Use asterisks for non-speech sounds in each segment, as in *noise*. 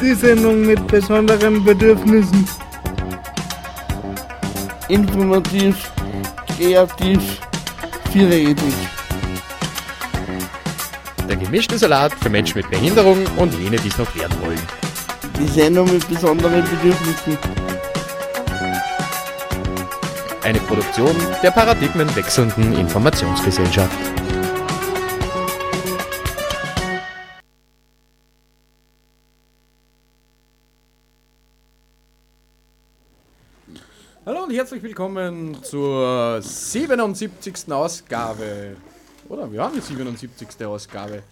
Die Sendung mit besonderen Bedürfnissen. Informativ, kreativ, vielredig. Der gemischte Salat für Menschen mit Behinderung und jene, die es noch werden wollen. Die Sendung mit besonderen Bedürfnissen. Eine Produktion der paradigmenwechselnden Informationsgesellschaft. Hallo und herzlich willkommen zur 77. Ausgabe. Oder wir haben die 77. Ausgabe.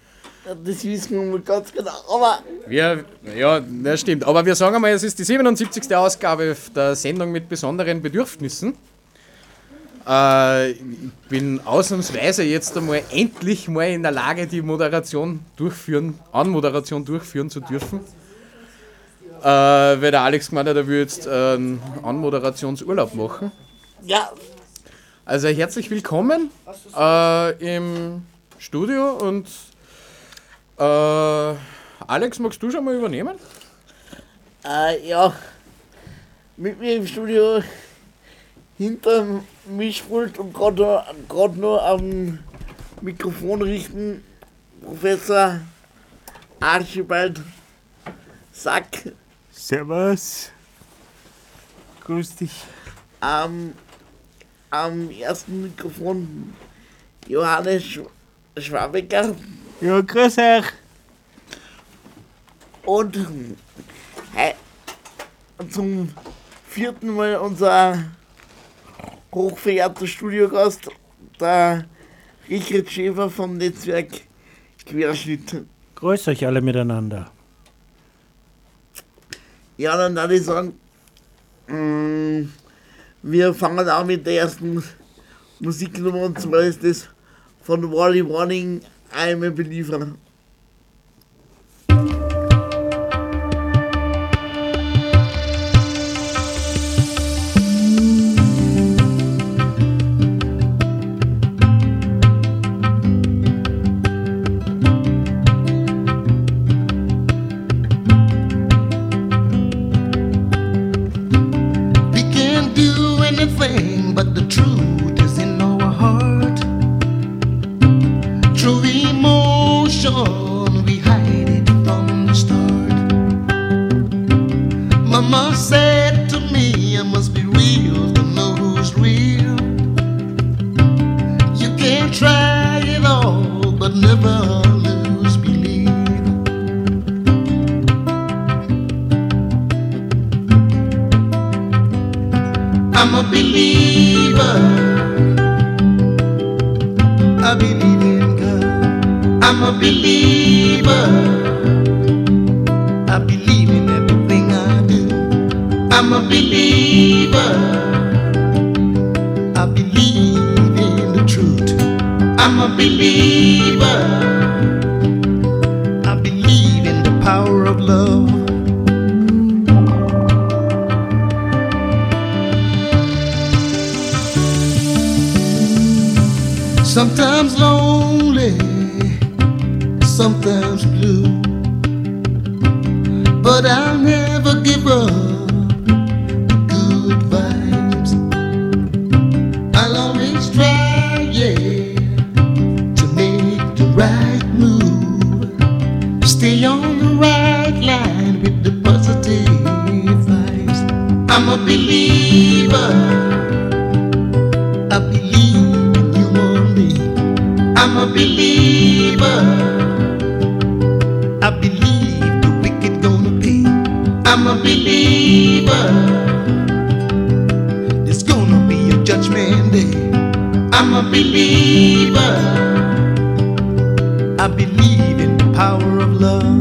Ja, Das wissen wir ganz genau, aber Wir, ja, das stimmt. Aber wir sagen einmal, es ist die 77. Ausgabe der Sendung mit besonderen Bedürfnissen. Äh, ich bin ausnahmsweise jetzt einmal endlich mal in der Lage, die Moderation durchführen, Anmoderation durchführen zu dürfen. Äh, weil der Alex gemeint hat, er will jetzt einen Anmoderationsurlaub machen. ja, Also herzlich willkommen äh, im Studio und Alex, magst du schon mal übernehmen? ja, mit mir im Studio hinterm Mischpult und gerade nur, am Mikrofon richten, Professor Archibald Sack Servus. Grüß dich. am, am ersten Mikrofon Johannes Sch Schwabecker Ja, grüß euch. und zum vierten Mal unser hochverehrter Studiogast, der Richard Schäfer vom Netzwerk Querschnitt. Grüß euch alle miteinander. Ja, dann würde ich sagen, mm, wir fangen auch mit der ersten Musiknummer und zwar ist das von Wally Warning I'm a Believer. Sometimes lonely, sometimes blue. But I'll never give up good vibes. I'll always try, yeah, to make the right move. Stay on the right line with the positive vibes. I'm a believer. Believer. I believe the wicked gonna pay. I'm a believer. There's gonna be a judgment day. I'm a believer. I believe in the power of love.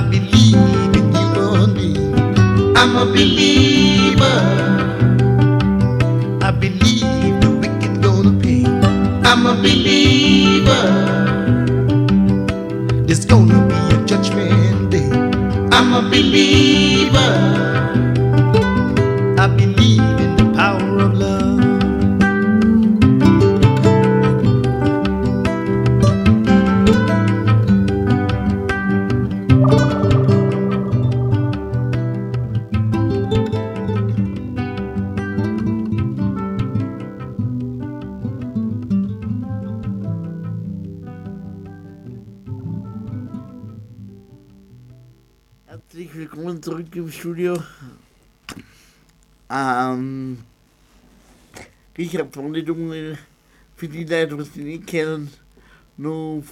I believe in you and me. I'm a believer. I believe the wicked gonna pay. I'm a believer. There's gonna be a judgment day. I'm a believer. Lidungen, für die Leute, die Sie nicht kennen, nur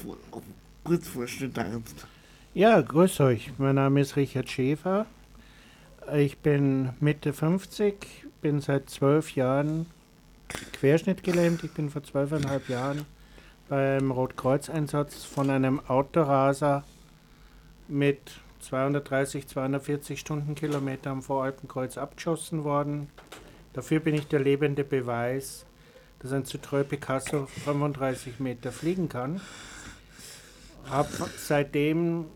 kurz vorstellen darfst. Ja, grüß euch. Mein Name ist Richard Schäfer. Ich bin Mitte 50, bin seit zwölf Jahren querschnittgelähmt. Ich bin vor zwölfeinhalb Jahren beim Rotkreuzeinsatz von einem Autoraser mit 230, 240 Stundenkilometer am Voralpenkreuz abgeschossen worden. Dafür bin ich der lebende Beweis, dass ein Citroën Picasso 35 Meter fliegen kann. Habe seitdem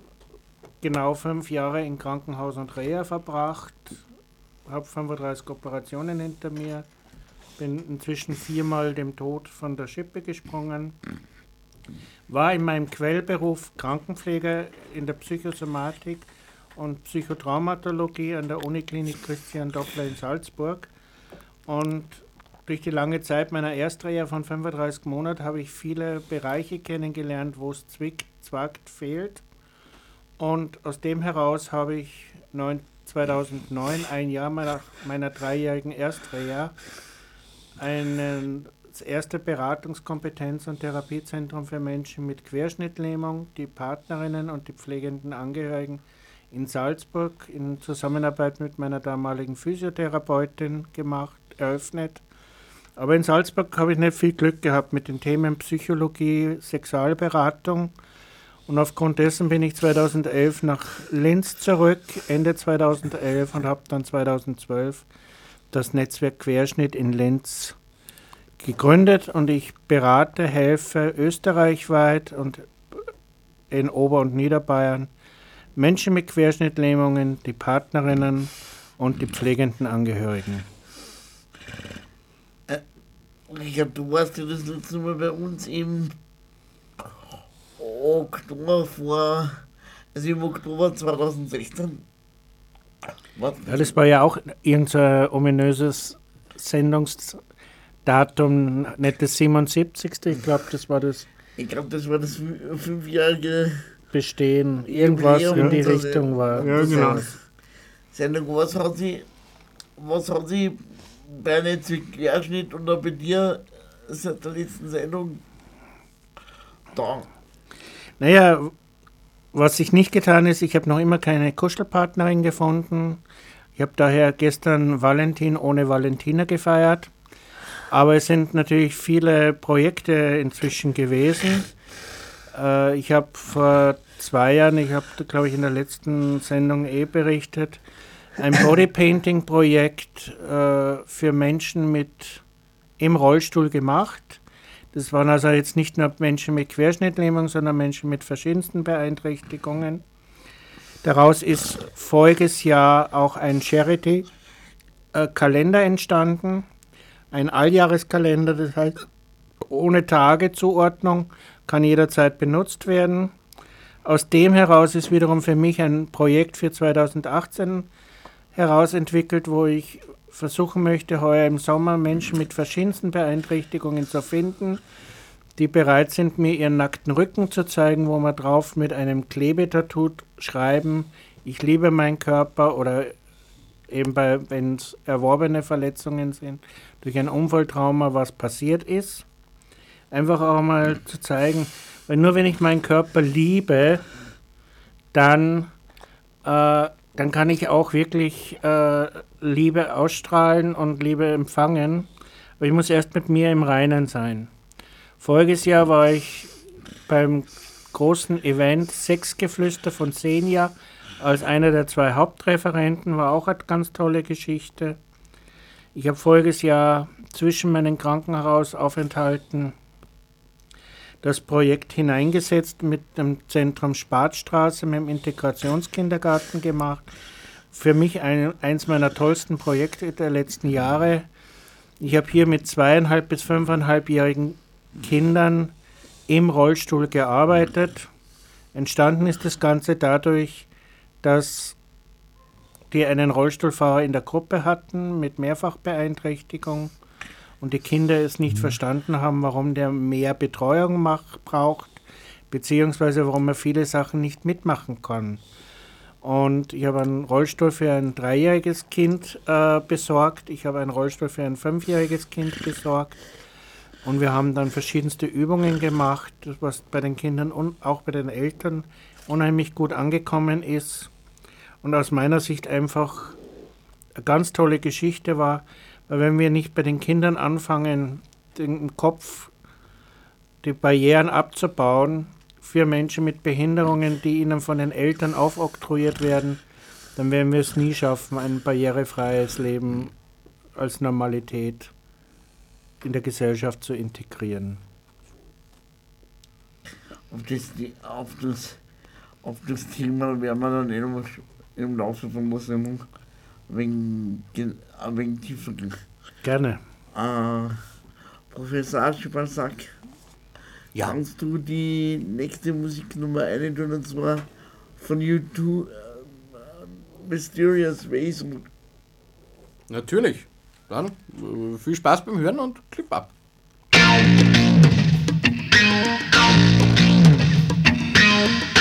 genau fünf Jahre in Krankenhaus und Reha verbracht, habe 35 Operationen hinter mir, bin inzwischen viermal dem Tod von der Schippe gesprungen, war in meinem Quellberuf Krankenpfleger in der Psychosomatik und Psychotraumatologie an der Uniklinik Christian Doppler in Salzburg und durch die lange Zeit meiner Erstreha von 35 Monaten habe ich viele Bereiche kennengelernt, wo es zwickt, zwackt, fehlt. Und aus dem heraus habe ich neun, 2009, ein Jahr meiner, meiner dreijährigen Erstreha, einen, das erste Beratungskompetenz- und Therapiezentrum für Menschen mit Querschnittlähmung, die Partnerinnen und die pflegenden Angehörigen in Salzburg in Zusammenarbeit mit meiner damaligen Physiotherapeutin gemacht, eröffnet. Aber in Salzburg habe ich nicht viel Glück gehabt mit den Themen Psychologie, Sexualberatung. Und aufgrund dessen bin ich 2011 nach Linz zurück, Ende 2011 und habe dann 2012 das Netzwerk Querschnitt in Linz gegründet und ich berate, helfe österreichweit und in Ober- und Niederbayern Menschen mit Querschnittlähmungen, die Partnerinnen und die pflegenden Angehörigen. Richard, du warst ja das letzte Mal bei uns im Oktober vor, also im Oktober 2016. Was? Ja, das war ja auch irgendein ominöses Sendungsdatum, nicht das 77. Ich glaube, das war das Ich glaube, das war das fü- fünfjährige Bestehen. Irgendwas in die Richtung war. Ja, genau. Sendung. Was hat sie, was hat sie Netzwerk Querschnitt oder bei dir seit der letzten Sendung da? Naja, was sich nicht getan ist, ich habe noch immer keine Kuschelpartnerin gefunden. Ich habe daher gestern Valentin ohne Valentina gefeiert. Aber es sind natürlich viele Projekte inzwischen gewesen. Äh, ich habe vor zwei Jahren, ich habe, glaube ich, in der letzten Sendung eh berichtet, ein Bodypainting-Projekt äh, für Menschen mit im Rollstuhl gemacht. Das waren also jetzt nicht nur Menschen mit Querschnittlähmung, sondern Menschen mit verschiedensten Beeinträchtigungen. Daraus ist voriges Jahr auch ein Charity-Kalender entstanden, ein Alljahreskalender, das heißt ohne Tagezuordnung, kann jederzeit benutzt werden. Aus dem heraus ist wiederum für mich ein Projekt für 2018 herausentwickelt, wo ich versuchen möchte, heuer im Sommer Menschen mit verschiedensten Beeinträchtigungen zu finden, die bereit sind, mir ihren nackten Rücken zu zeigen, wo man drauf mit einem Klebetattoo schreiben, ich liebe meinen Körper oder eben bei, wenn es erworbene Verletzungen sind, durch ein Unfalltrauma, was passiert ist. Einfach auch mal zu zeigen, weil nur wenn ich meinen Körper liebe, dann, äh, dann kann ich auch wirklich äh, Liebe ausstrahlen und Liebe empfangen. Aber ich muss erst mit mir im Reinen sein. Voriges Jahr war ich beim großen Event Sexgeflüster von Senja als einer der zwei Hauptreferenten, war auch eine ganz tolle Geschichte. Ich habe voriges Jahr zwischen meinen Krankenhausaufenthalten das Projekt hineingesetzt mit dem Zentrum Spartstraße, mit dem Integrationskindergarten gemacht. Für mich ein, eins meiner tollsten Projekte der letzten Jahre. Ich habe hier mit zweieinhalb bis fünfeinhalbjährigen Kindern im Rollstuhl gearbeitet. Entstanden ist das Ganze dadurch, dass die einen Rollstuhlfahrer in der Gruppe hatten mit Mehrfachbeeinträchtigung und die Kinder es nicht mhm. verstanden haben, warum der mehr Betreuung macht, braucht, beziehungsweise warum er viele Sachen nicht mitmachen kann. Und ich habe einen Rollstuhl für ein dreijähriges Kind äh, besorgt, ich habe einen Rollstuhl für ein fünfjähriges Kind besorgt und wir haben dann verschiedenste Übungen gemacht, was bei den Kindern und auch bei den Eltern unheimlich gut angekommen ist und aus meiner Sicht einfach eine ganz tolle Geschichte war, wenn wir nicht bei den Kindern anfangen, den Kopf, die Barrieren abzubauen für Menschen mit Behinderungen, die ihnen von den Eltern aufoktroyiert werden, dann werden wir es nie schaffen, ein barrierefreies Leben als Normalität in der Gesellschaft zu integrieren. Auf das, auf das, auf das Thema werden wir dann eh im Laufe von Sendung wegen, wegen tiefer gehen. Gerne. Äh, Professor Aschibasak, ja. kannst du die nächste Musiknummer eintun und zwar von U2 äh, Mysterious Ways? Natürlich. Dann äh, viel Spaß beim Hören und Clip ab. You've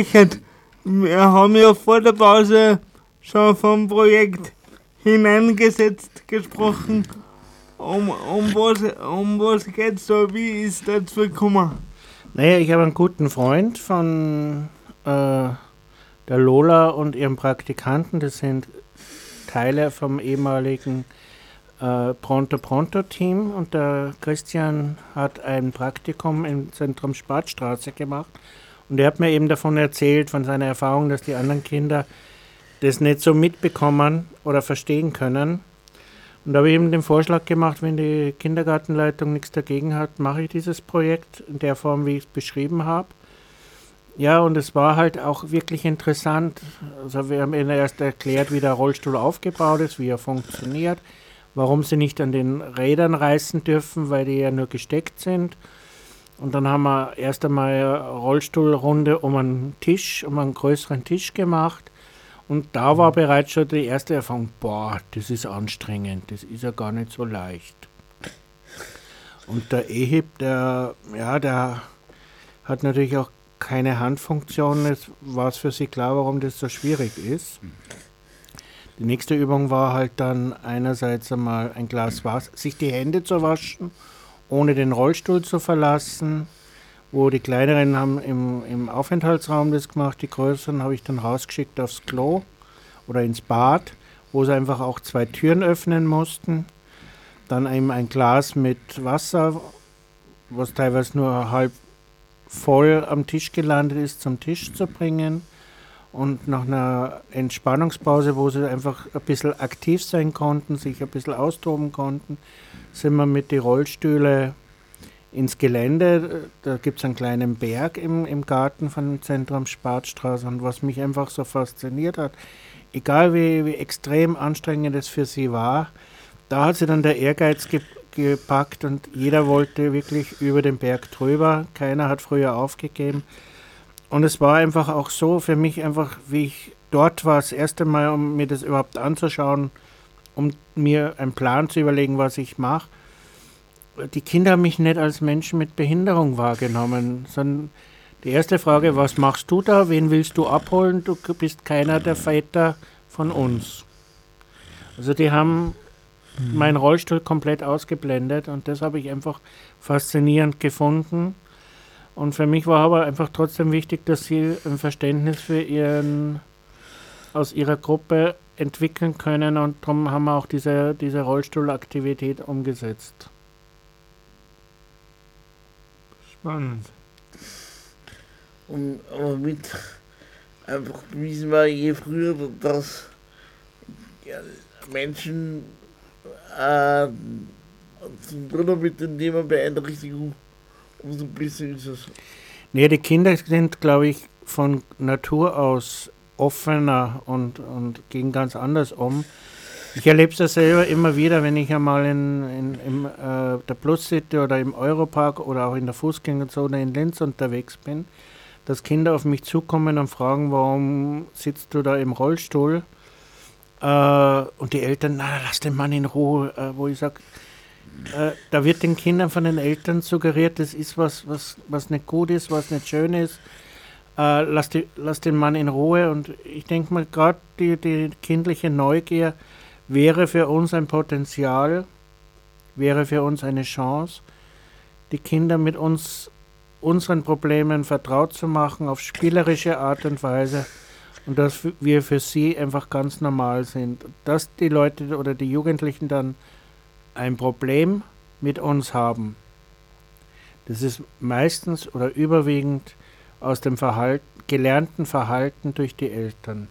Richard, wir haben ja vor der Pause schon vom Projekt hineingesetzt gesprochen. Um, um was, um was geht's da? Wie ist dazu gekommen? Naja, ich habe einen guten Freund von äh, der Lola und ihrem Praktikanten. Das sind Teile vom ehemaligen äh, Pronto Pronto Team. Und der Christian hat ein Praktikum im Zentrum Spartstraße gemacht. Und er hat mir eben davon erzählt, von seiner Erfahrung, dass die anderen Kinder das nicht so mitbekommen oder verstehen können. Und da habe ich ihm den Vorschlag gemacht, wenn die Kindergartenleitung nichts dagegen hat, mache ich dieses Projekt in der Form, wie ich es beschrieben habe. Ja, und es war halt auch wirklich interessant. Also wir haben ihnen erst erklärt, wie der Rollstuhl aufgebaut ist, wie er funktioniert, warum sie nicht an den Rädern reißen dürfen, weil die ja nur gesteckt sind. Und dann haben wir erst einmal eine Rollstuhlrunde um einen Tisch, um einen größeren Tisch gemacht. Und da war bereits schon die erste Erfahrung, boah, das ist anstrengend, das ist ja gar nicht so leicht. Und der Ehib, der, ja, der hat natürlich auch keine Handfunktion. Es war für sie klar, warum das so schwierig ist. Die nächste Übung war halt dann einerseits einmal ein Glas Wasser, sich die Hände zu waschen, ohne den Rollstuhl zu verlassen wo die kleineren haben im, im Aufenthaltsraum das gemacht, die größeren habe ich dann rausgeschickt aufs Klo oder ins Bad, wo sie einfach auch zwei Türen öffnen mussten. Dann eben ein Glas mit Wasser, was teilweise nur halb voll am Tisch gelandet ist, zum Tisch zu bringen. Und nach einer Entspannungspause, wo sie einfach ein bisschen aktiv sein konnten, sich ein bisschen austoben konnten, sind wir mit den Rollstühle ins Gelände. Da gibt es einen kleinen Berg im, im Garten von Zentrum Spartstraße. Und was mich einfach so fasziniert hat, egal wie, wie extrem anstrengend es für sie war, da hat sie dann der Ehrgeiz ge gepackt und jeder wollte wirklich über den Berg drüber. Keiner hat früher aufgegeben. Und es war einfach auch so für mich einfach, wie ich dort war, das erste Mal, um mir das überhaupt anzuschauen, um mir einen Plan zu überlegen, was ich mache die Kinder haben mich nicht als Menschen mit Behinderung wahrgenommen, sondern die erste Frage, was machst du da? Wen willst du abholen? Du bist keiner der Väter von uns. Also die haben mhm. meinen Rollstuhl komplett ausgeblendet und das habe ich einfach faszinierend gefunden. Und für mich war aber einfach trotzdem wichtig, dass sie ein Verständnis für ihren aus ihrer Gruppe entwickeln können und darum haben wir auch diese, diese Rollstuhlaktivität umgesetzt. Spannend. Und aber mit einfach wissen wir je früher, dass ja, Menschen äh, zum Dritten mit dem Thema Beeinträchtigung umso besser ist es. Nee, die Kinder sind, glaube ich, von Natur aus offener und, und gehen ganz anders um. Ich erlebe es selber immer wieder, wenn ich einmal in, in, in äh, der Plus City oder im Europark oder auch in der Fußgängerzone in Linz unterwegs bin, dass Kinder auf mich zukommen und fragen, warum sitzt du da im Rollstuhl? Äh, und die Eltern, na, lass den Mann in Ruhe, äh, wo ich sage, äh, da wird den Kindern von den Eltern suggeriert, das ist was, was, was nicht gut ist, was nicht schön ist. Äh, lass, die, lass den Mann in Ruhe. Und ich denke mal, gerade die, die kindliche Neugier, wäre für uns ein Potenzial, wäre für uns eine Chance, die Kinder mit uns, unseren Problemen vertraut zu machen, auf spielerische Art und Weise und dass wir für sie einfach ganz normal sind. Dass die Leute oder die Jugendlichen dann ein Problem mit uns haben, das ist meistens oder überwiegend aus dem Verhalten, gelernten Verhalten durch die Eltern.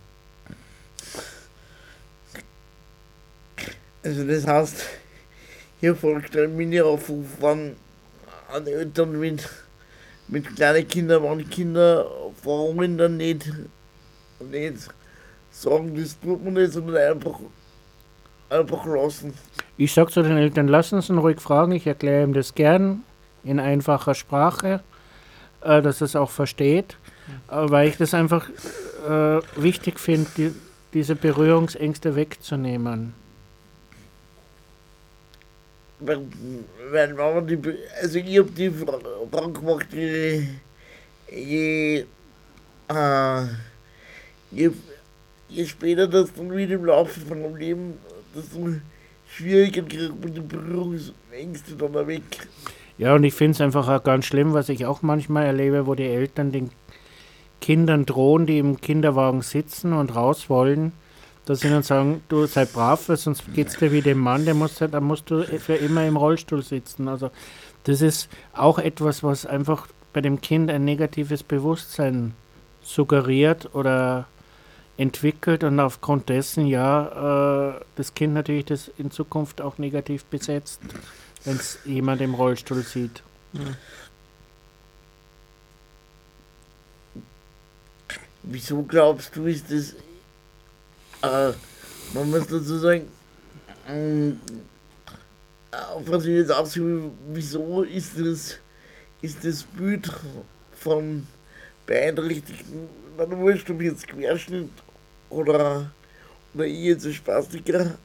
Also das heißt, hier folgt ein Mini-Aufruf an, an Eltern mit, mit kleinen Kindern, wenn Kinder Frauen dann nicht, nicht sagen, das tut man nicht, sondern einfach, einfach lassen. Ich sage zu den Eltern, lassen Sie ihn ruhig fragen, ich erkläre ihm das gern in einfacher Sprache, äh, dass er es auch versteht, äh, weil ich das einfach äh, wichtig finde, die, diese Berührungsängste wegzunehmen. Wenn, wenn man die, also ich habe die Frage gemacht, die je, äh, je, je später das dann wieder im Laufe von dem Leben, desto schwieriger die Berührungsängste dann weg. Ja, und ich finde es einfach auch ganz schlimm, was ich auch manchmal erlebe, wo die Eltern den Kindern drohen, die im Kinderwagen sitzen und raus wollen, dass sie dann sagen, du sei brav, sonst geht es dir wie dem Mann, der muss, da musst du für immer im Rollstuhl sitzen. Also das ist auch etwas, was einfach bei dem Kind ein negatives Bewusstsein suggeriert oder entwickelt und aufgrund dessen ja äh, das Kind natürlich das in Zukunft auch negativ besetzt, wenn es jemand im Rollstuhl sieht. Wieso glaubst du, ist das, äh, man muss dazu sagen, ähm, auf was ich jetzt ausübe, wieso ist das, ist das Bild von beeinträchtigten, na wurscht, ob jetzt Querschnitt oder, oder ich jetzt ein Spastiker,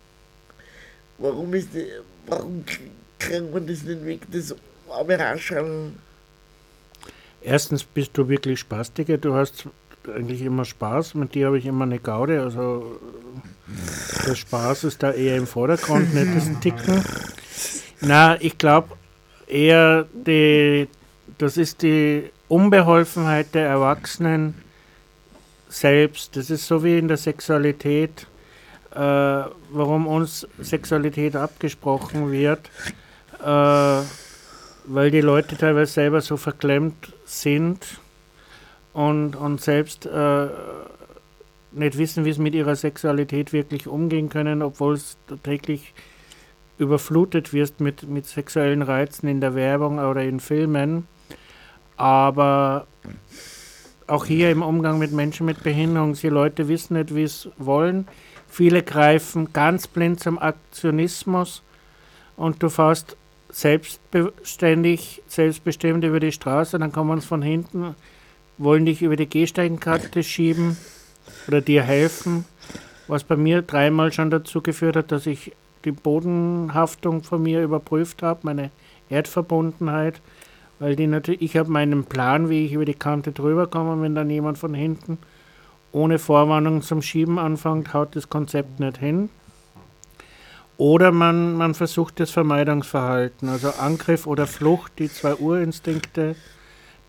warum ist warum kriegt man das nicht weg, das arme Raschall? Erstens bist du wirklich Spastiker, du hast eigentlich immer Spaß, mit dir habe ich immer eine Gaude, also der Spaß ist da eher im Vordergrund, nicht das Ticken. Na, ich glaube eher, die, das ist die Unbeholfenheit der Erwachsenen selbst. Das ist so wie in der Sexualität, äh, warum uns Sexualität abgesprochen wird, äh, weil die Leute teilweise selber so verklemmt sind und, und selbst äh, nicht wissen, wie sie mit ihrer Sexualität wirklich umgehen können, obwohl es täglich überflutet wirst mit, mit sexuellen Reizen in der Werbung oder in Filmen. Aber auch hier im Umgang mit Menschen mit Behinderung, die Leute wissen nicht, wie es wollen. Viele greifen ganz blind zum Aktionismus und du fährst selbstständig, selbstbestimmt über die Straße, dann kommen uns von hinten, wollen dich über die Gehsteigenkarte schieben oder dir helfen, was bei mir dreimal schon dazu geführt hat, dass ich die Bodenhaftung von mir überprüft habe, meine Erdverbundenheit, weil die natürlich, ich habe meinen Plan, wie ich über die Kante drüber komme, wenn dann jemand von hinten ohne Vorwarnung zum Schieben anfängt, haut das Konzept nicht hin. Oder man, man versucht das Vermeidungsverhalten, also Angriff oder Flucht, die zwei Urinstinkte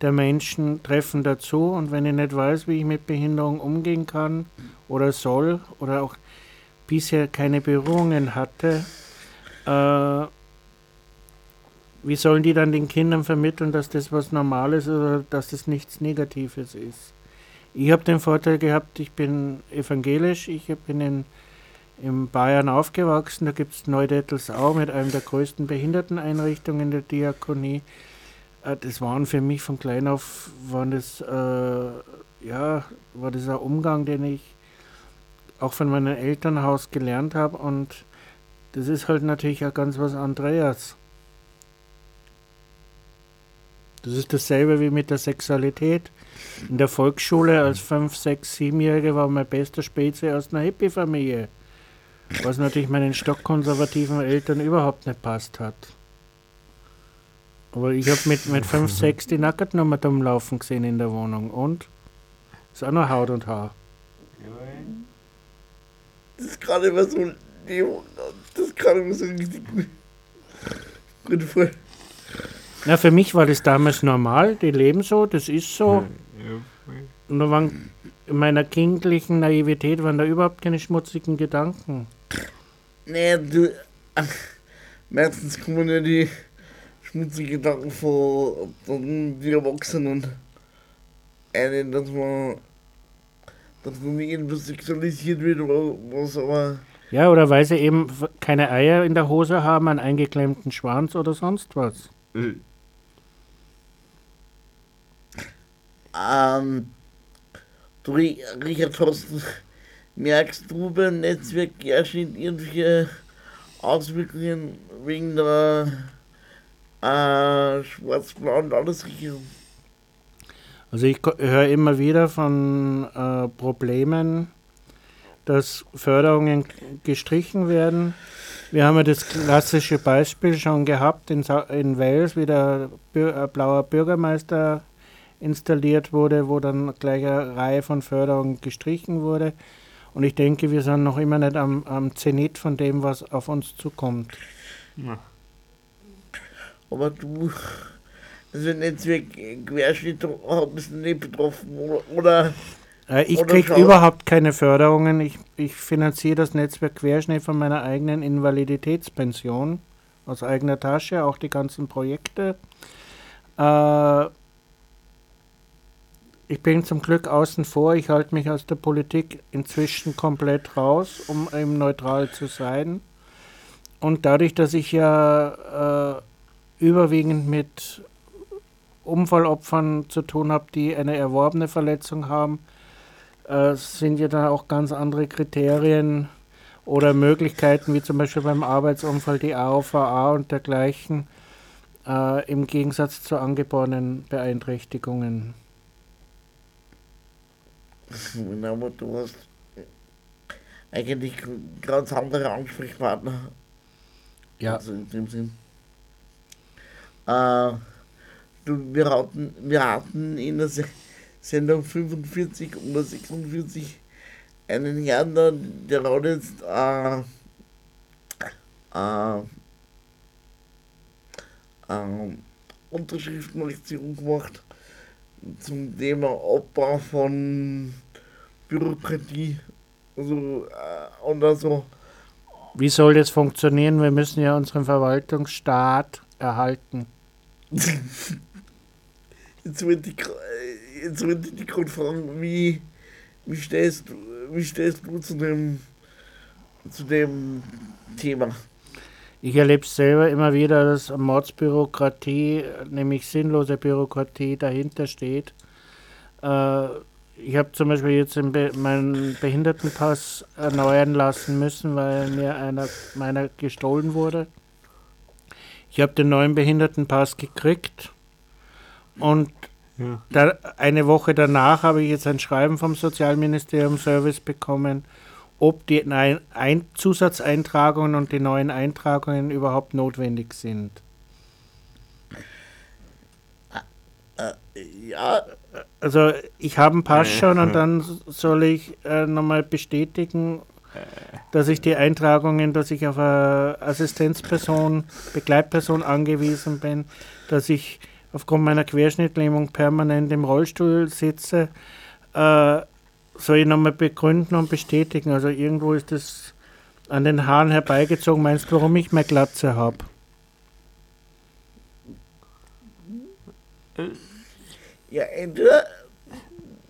der Menschen treffen dazu. Und wenn ich nicht weiß, wie ich mit Behinderung umgehen kann oder soll oder auch bisher keine Berührungen hatte, äh, wie sollen die dann den Kindern vermitteln, dass das was Normales oder dass das nichts Negatives ist? Ich habe den Vorteil gehabt, ich bin evangelisch, ich bin in, in Bayern aufgewachsen, da gibt es Neudettelsau mit einem der größten Behinderteneinrichtungen der Diakonie. Äh, das waren für mich von klein auf, waren das, äh, ja, war das ein Umgang, den ich auch von meinem Elternhaus gelernt habe und das ist halt natürlich auch ganz was anderes. Das ist dasselbe wie mit der Sexualität. In der Volksschule als 5, 6, 7-Jährige war mein bester Spezi aus einer Hippie-Familie. Was natürlich meinen stockkonservativen Eltern überhaupt nicht passt hat. Aber ich habe mit, mit 5, 6 *laughs* die Nackertnummer rumlaufen gesehen in der Wohnung. Und? Ist auch noch Haut und Haar. Das ist gerade immer so, das ist gerade immer so richtig gut voll. Na, für mich war das damals normal, die leben so, das ist so. Und da waren in meiner kindlichen Naivität waren da überhaupt keine schmutzigen Gedanken. Nee, du. Ach, meistens kommen ja die schmutzigen Gedanken von die Erwachsenen. Einen, dass man. dass man nicht irgendwas sexualisiert wird oder was, aber. Ja, oder weil sie eben keine Eier in der Hose haben, einen eingeklemmten Schwanz oder sonst was. Ähm, du, Ri- Richard Thorsten, *laughs* merkst du beim Netzwerk Querschnitt irgendwelche Auswirkungen wegen der äh, schwarz-blauen Landesregierung? Also ich höre immer wieder von äh, Problemen, dass Förderungen gestrichen werden. Wir haben ja das klassische Beispiel schon gehabt in, Sa in Wales, wie der Bür äh, blaue Bürgermeister installiert wurde, wo dann gleich eine Reihe von Förderungen gestrichen wurde. Und ich denke, wir sind noch immer nicht am, am Zenit von dem, was auf uns zukommt. Ja. Aber du, also Netzwerk Querschnitt bist du nicht betroffen oder, oder Äh, ich kriege überhaupt keine Förderungen. Ich, ich finanziere das Netzwerk Querschnitt von meiner eigenen Invaliditätspension aus eigener Tasche, auch die ganzen Projekte. Äh, ich bin zum Glück außen vor. Ich halte mich aus der Politik inzwischen komplett raus, um eben neutral zu sein. Und dadurch, dass ich ja äh, überwiegend mit Unfallopfern zu tun habe, die eine erworbene Verletzung haben, äh, sind ja dann auch ganz andere Kriterien oder Möglichkeiten, wie zum Beispiel beim Arbeitsunfall die AOVA und dergleichen, äh, im Gegensatz zu angeborenen Beeinträchtigungen. Aber du hast eigentlich ganz andere Ansprechpartner. Ja. Also in dem Sinn. Äh, du, wir, hatten, wir hatten in der Se Sendung 45 oder 46 einen Herrn da, der hat jetzt äh, äh, äh, Unterschriftenaktion gemacht zum Thema Abbau von Bürokratie. Also, äh, und also, Wie soll das funktionieren? Wir müssen ja unseren Verwaltungsstaat erhalten. *laughs* jetzt wollte ich, jetzt dich gerade fragen, wie, wie, stehst, du- wie stehst du zu dem, zu dem Thema? Ich erlebe es selber immer wieder, dass Mordsbürokratie, nämlich sinnlose Bürokratie, dahinter steht. Äh, ich habe zum Beispiel jetzt Be meinen Behindertenpass erneuern lassen müssen, weil mir einer meiner gestohlen wurde. Ich habe den neuen Behindertenpass gekriegt und Ja. da, eine Woche danach habe ich jetzt ein Schreiben vom Sozialministerium Service bekommen, ob die ein Zusatzeintragungen und die neuen Eintragungen überhaupt notwendig sind. Ja, Also ich habe einen Pass Äh, schon und äh. dann soll ich äh, nochmal bestätigen, dass ich die Eintragungen, dass ich auf eine Assistenzperson, Begleitperson angewiesen bin, dass ich aufgrund meiner Querschnittlähmung permanent im Rollstuhl sitze, äh, soll ich nochmal begründen und bestätigen. Also irgendwo ist das an den Haaren herbeigezogen. Meinst du, warum ich mehr Glatze habe? ja, entweder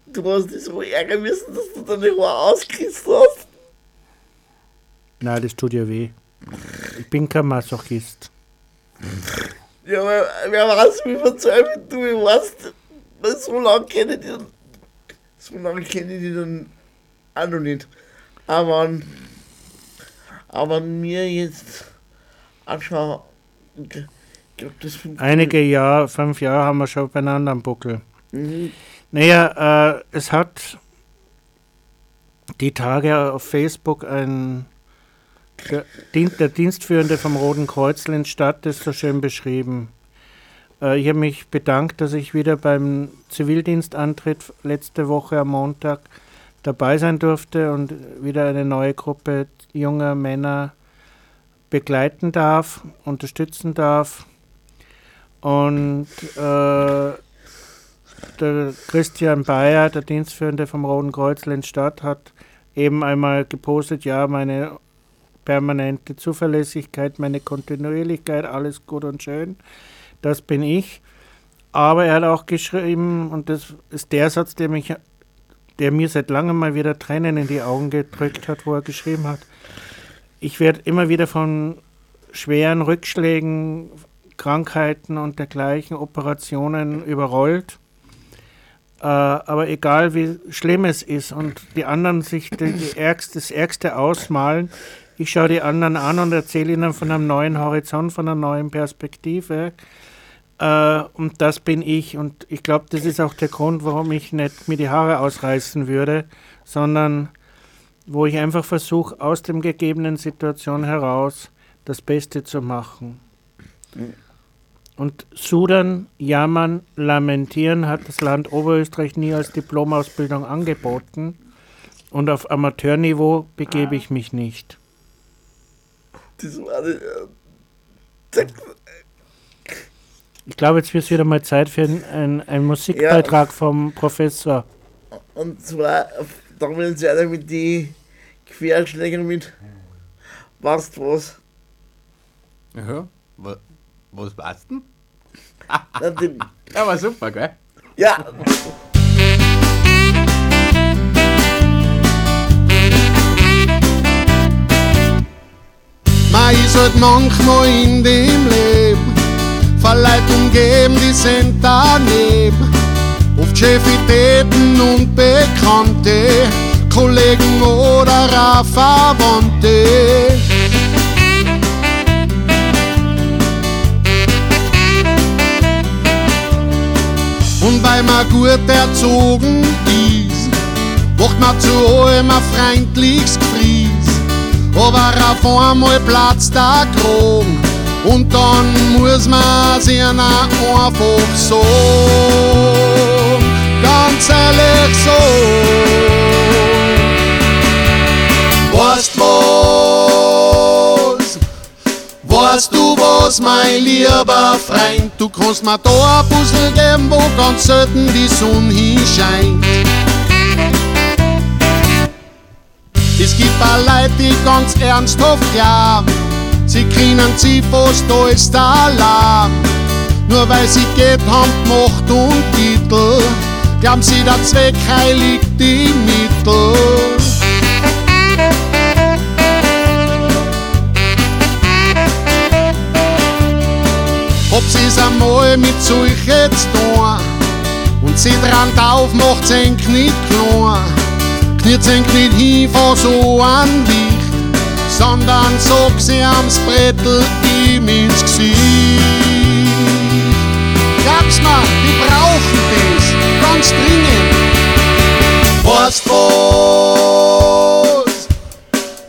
du hast dich so ärgern müssen, dass du deine Haare ausgerissen hast. Nein, das tut ja weh. Ich bin kein Masochist. Ja, aber wer weiß, wie verzweifelt du mich warst. So lange kenne ich dich, so lange kenne ich dich dann auch noch nicht. Aber, aber mir jetzt anschauen, ich glaube, das. Einige Jahre, fünf Jahre haben wir schon beieinander am Buckel. Mhm. Naja, äh, es hat die Tage auf Facebook ein der, Dien- der Dienstführende vom Roten Kreuz Stadt das so schön beschrieben. Äh, ich habe mich bedankt, dass ich wieder beim Zivildienstantritt letzte Woche am Montag dabei sein durfte und wieder eine neue Gruppe junger Männer begleiten darf, unterstützen darf. Und äh, der Christian Bayer, der Dienstführende vom Roten Kreuz Stadt, hat eben einmal gepostet, ja, meine permanente Zuverlässigkeit, meine Kontinuierlichkeit, alles gut und schön. Das bin ich. Aber er hat auch geschrieben, und das ist der Satz, der mich, der mir seit langem mal wieder Tränen in die Augen gedrückt hat, wo er geschrieben hat, ich werde immer wieder von schweren Rückschlägen, Krankheiten und dergleichen Operationen überrollt. Äh, aber egal wie schlimm es ist und die anderen sich die, ärgste, das Ärgste ausmalen, ich schaue die anderen an und erzähle ihnen von einem neuen Horizont, von einer neuen Perspektive. Äh, und das bin ich. Und ich glaube, das ist auch der Grund, warum ich nicht mir die Haare ausreißen würde, sondern wo ich einfach versuche, aus dem gegebenen Situation heraus das Beste zu machen. Und Sudern, Jammern, Lamentieren hat das Land Oberösterreich nie als Diplomausbildung angeboten. Und auf Amateurniveau begebe ich mich nicht. Das war äh, Ich glaube, jetzt wird es wieder mal Zeit für einen ein, ein Musikbeitrag vom Professor. Und zwar, da will sie einer mit die Querschläger mit, weißt was? Ja. Was, was war's denn? *laughs* Ja, war super, gell? ja, Man ist halt manchmal in dem Leben Verleitung geben, die sind daneben. Oft Chefitäten und Bekannte, Kollegen oder Verwandte. Und weil man gut erzogen ist, macht man zu allem ein freundliches Gefries. Aber auf einmal platzt der Kragen und dann muss man sich einfach so, ganz ehrlich so. Weißt was? Weißt du was, mein lieber Freund? Du kannst mir da ein Puzzle geben, wo ganz selten die Sonne hinscheint. Es gibt auch Leute, die ganz ernsthaft glauben, sie können sie fast alles allein. Nur weil sie Geld haben, Macht und Titel, glauben sie, der Zweck heiligt die Mittel. Ob sie's einmal mit solche zu tun und sie dran drauf macht sein Knie klein. Kniet sein Knie hin von so an Licht, sondern sog sie am's Brettel ihm ins Gesicht. Glaub's mir, die brauchen das ganz dringend. Weißt was?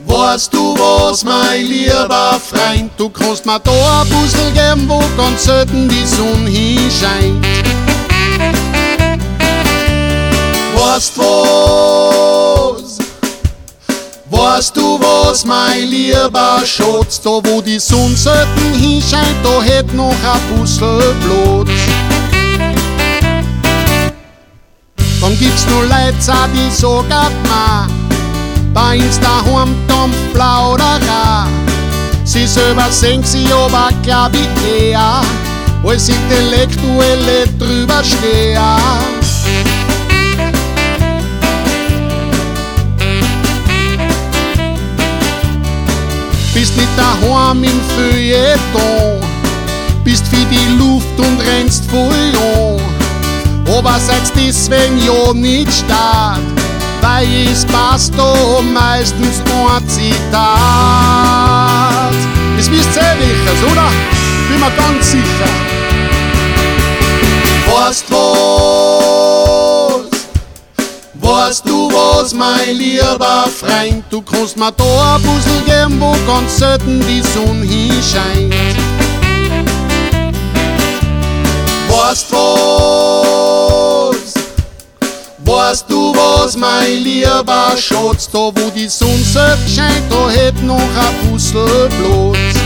Weißt du was, mein lieber Freund? Du kannst mir da ein Puzzle geben, wo ganz selten die Sonne hinscheint. Weißt was? Weißt du was, mein lieber Schatz? Da wo die Sonne selten hinscheint, da hätt noch ein Puzzle Platz. Dann gibt's nur Leute, die sagen mir, bei uns daheim Dampf Plauderei. Sie selber sehen sie aber, glaub ich, eher, als Intellektuelle drüber stehen. Bist nicht daheim im Feuilleton, bist für die Luft und rennst voll an. Aber seid deswegen ja nicht stark, weil es passt da meistens ein Zitat. Das wisst ihr eh welches, oder? Bin mir ganz sicher. Weißt was, mein lieber Freund? Du kannst mir da ein Puzzle geben, wo ganz selten die Sonne hinscheint. Weißt was? Weißt du was, mein lieber Schatz? Da wo die Sonne selten scheint, da hätt noch ein Puzzle Platz.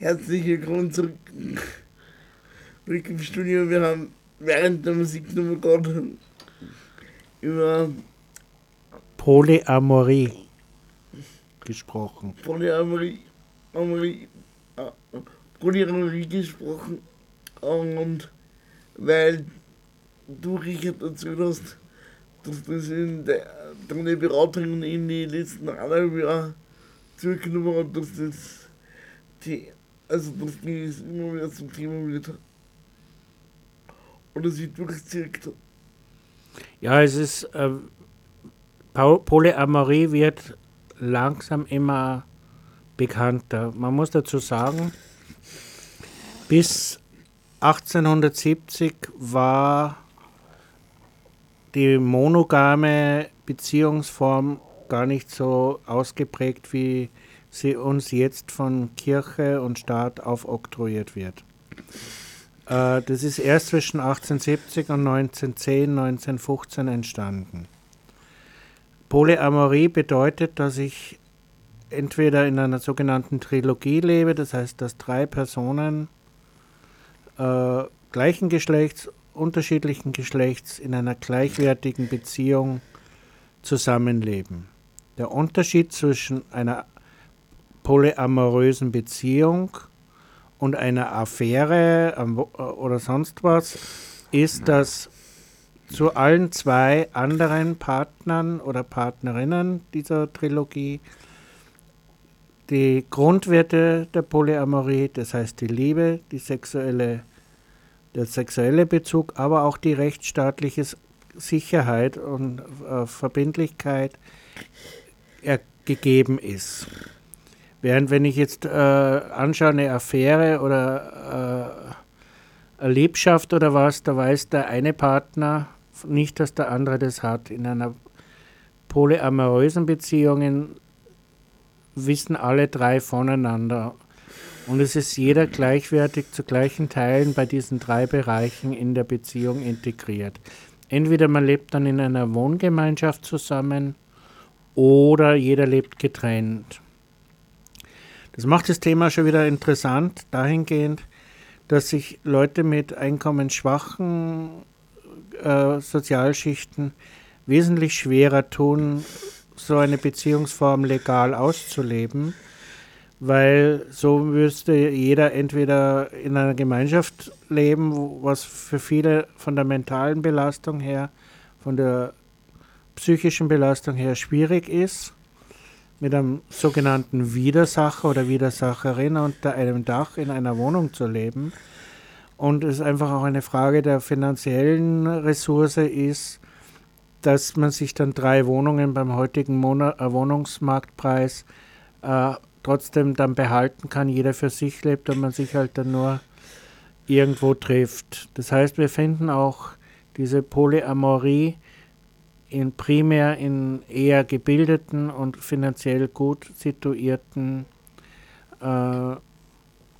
Herzlich willkommen zurück, zurück im Studio. Wir haben während der Musiknummer gerade über Polyamorie gesprochen. Polyamorie, Amorie, äh, Polyamorie gesprochen. Und weil du, Richard, erzählt hast, dass das in der, deine Beratung in den letzten anderthalb Jahren zurückgenommen hat, dass das die, also das immer wieder zum Thema wird. Oder sie durchzirkt hat. Ja, es ist, äh, Polyamorie wird langsam immer bekannter. Man muss dazu sagen, bis 1870 war die monogame Beziehungsform gar nicht so ausgeprägt, wie sie uns jetzt von Kirche und Staat aufoktroyiert wird. Äh, das ist erst zwischen 1870 und 1910, 1915 entstanden. Polyamorie bedeutet, dass ich entweder in einer sogenannten Trilogie lebe, das heißt, dass drei Personen äh, gleichen Geschlechts, unterschiedlichen Geschlechts in einer gleichwertigen Beziehung zusammenleben. Der Unterschied zwischen einer polyamorösen Beziehung und einer Affäre oder sonst was ist, dass zu allen zwei anderen Partnern oder Partnerinnen dieser Trilogie die Grundwerte der Polyamorie, das heißt die Liebe, die sexuelle, der sexuelle Bezug, aber auch die rechtsstaatliche Sicherheit und äh, Verbindlichkeit äh, gegeben ist. Während wenn ich jetzt äh, anschaue, eine Affäre oder äh, eine Liebschaft oder was, da weiß der eine Partner nicht, dass der andere das hat. In einer polyamorösen Beziehung wissen alle drei voneinander. Und es ist jeder gleichwertig zu gleichen Teilen bei diesen drei Bereichen in der Beziehung integriert. Entweder man lebt dann in einer Wohngemeinschaft zusammen oder jeder lebt getrennt. Das macht das Thema schon wieder interessant, dahingehend, dass sich Leute mit einkommensschwachen äh, Sozialschichten wesentlich schwerer tun, so eine Beziehungsform legal auszuleben, weil so müsste jeder entweder in einer Gemeinschaft leben, was für viele von der mentalen Belastung her, von der psychischen Belastung her schwierig ist, mit einem sogenannten Widersacher oder Widersacherin unter einem Dach in einer Wohnung zu leben. Und es einfach auch eine Frage der finanziellen Ressource ist, dass man sich dann drei Wohnungen beim heutigen Monat, äh, Wohnungsmarktpreis äh, trotzdem dann behalten kann, jeder für sich lebt und man sich halt dann nur irgendwo trifft. Das heißt, wir finden auch diese Polyamorie in primär in eher gebildeten und finanziell gut situierten äh,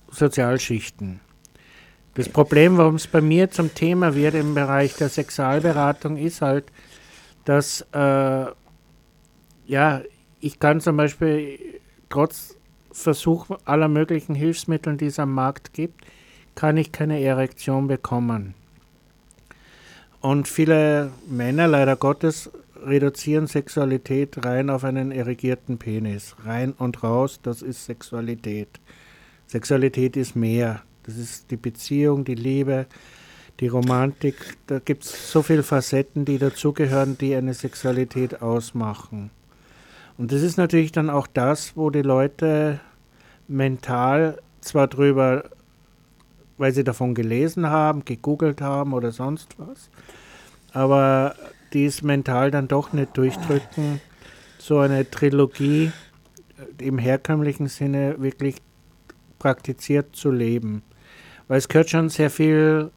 Sozialschichten. Das Problem, warum es bei mir zum Thema wird im Bereich der Sexualberatung, ist halt, dass äh, ja, ich kann zum Beispiel trotz Versuch aller möglichen Hilfsmittel, die es am Markt gibt, kann ich keine Erektion bekommen. Und viele Männer, leider Gottes, reduzieren Sexualität rein auf einen erigierten Penis. Rein und raus, das ist Sexualität. Sexualität ist mehr. Das ist die Beziehung, die Liebe, die Romantik, da gibt es so viele Facetten, die dazugehören, die eine Sexualität ausmachen. Und das ist natürlich dann auch das, wo die Leute mental zwar drüber, weil sie davon gelesen haben, gegoogelt haben oder sonst was, aber die es mental dann doch nicht durchdrücken, so eine Trilogie im herkömmlichen Sinne wirklich praktiziert zu leben. Weil es gehört schon sehr viel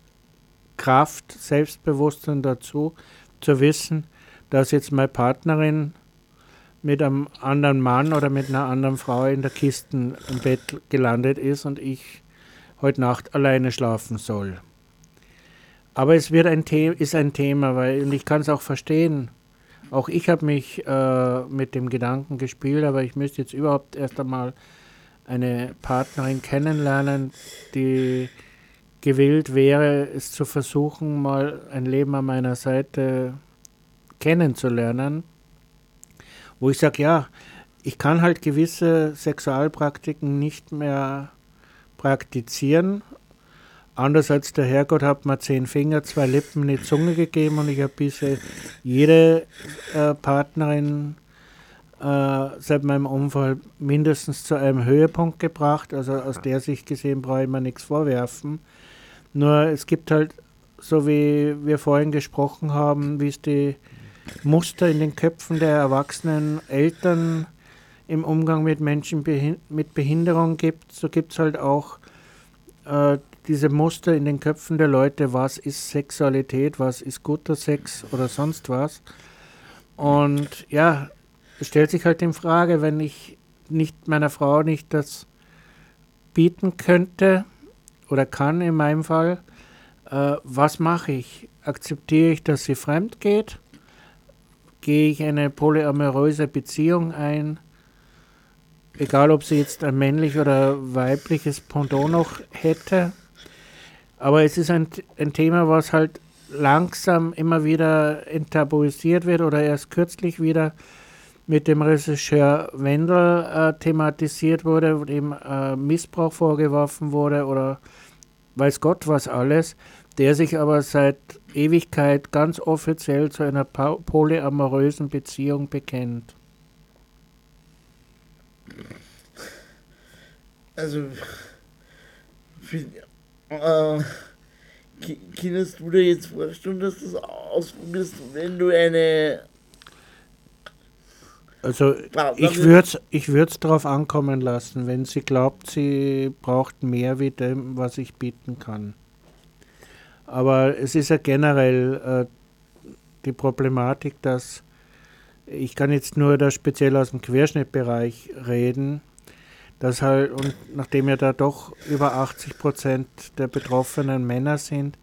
Kraft, Selbstbewusstsein dazu, zu wissen, dass jetzt meine Partnerin mit einem anderen Mann oder mit einer anderen Frau in der Kiste im Bett gelandet ist und ich heute Nacht alleine schlafen soll. Aber es wird ein The ist ein Thema, weil und ich kann es auch verstehen. Auch ich habe mich äh, mit dem Gedanken gespielt, aber ich müsste jetzt überhaupt erst einmal eine Partnerin kennenlernen, die gewillt wäre, es zu versuchen, mal ein Leben an meiner Seite kennenzulernen, wo ich sage, ja, ich kann halt gewisse Sexualpraktiken nicht mehr praktizieren. Anders als der Herrgott hat mir zehn Finger, zwei Lippen, eine Zunge gegeben und ich habe bisher jede äh, Partnerin äh, seit meinem Unfall mindestens zu einem Höhepunkt gebracht. Also aus der Sicht gesehen brauche ich mir nichts vorwerfen. Nur es gibt halt, so wie wir vorhin gesprochen haben, wie es die Muster in den Köpfen der erwachsenen Eltern im Umgang mit Menschen mit Behinderung gibt, so gibt es halt auch äh, diese Muster in den Köpfen der Leute, was ist Sexualität, was ist guter Sex oder sonst was. Und ja, es stellt sich halt in Frage, wenn ich nicht meiner Frau nicht das bieten könnte oder kann in meinem Fall, äh, was mache ich? Akzeptiere ich, dass sie fremd geht? Gehe ich eine polyamoröse Beziehung ein? Egal, ob sie jetzt ein männlich oder weibliches Pendant noch hätte. Aber es ist ein, ein Thema, was halt langsam immer wieder enttabuisiert wird oder erst kürzlich wieder mit dem Regisseur Wendel äh, thematisiert wurde, dem äh, Missbrauch vorgeworfen wurde oder weiß Gott was alles, der sich aber seit Ewigkeit ganz offiziell zu einer polyamorösen Beziehung bekennt. Also, äh, könntest du dir jetzt vorstellen, dass du das ausprobierst, wenn du eine also ich würde es ich darauf ankommen lassen, wenn sie glaubt, sie braucht mehr wie dem, was ich bieten kann. Aber es ist ja generell äh, die Problematik, dass ich kann jetzt nur da speziell aus dem Querschnittbereich reden, dass halt, und nachdem ja da doch über 80 Prozent der Betroffenen Männer sind,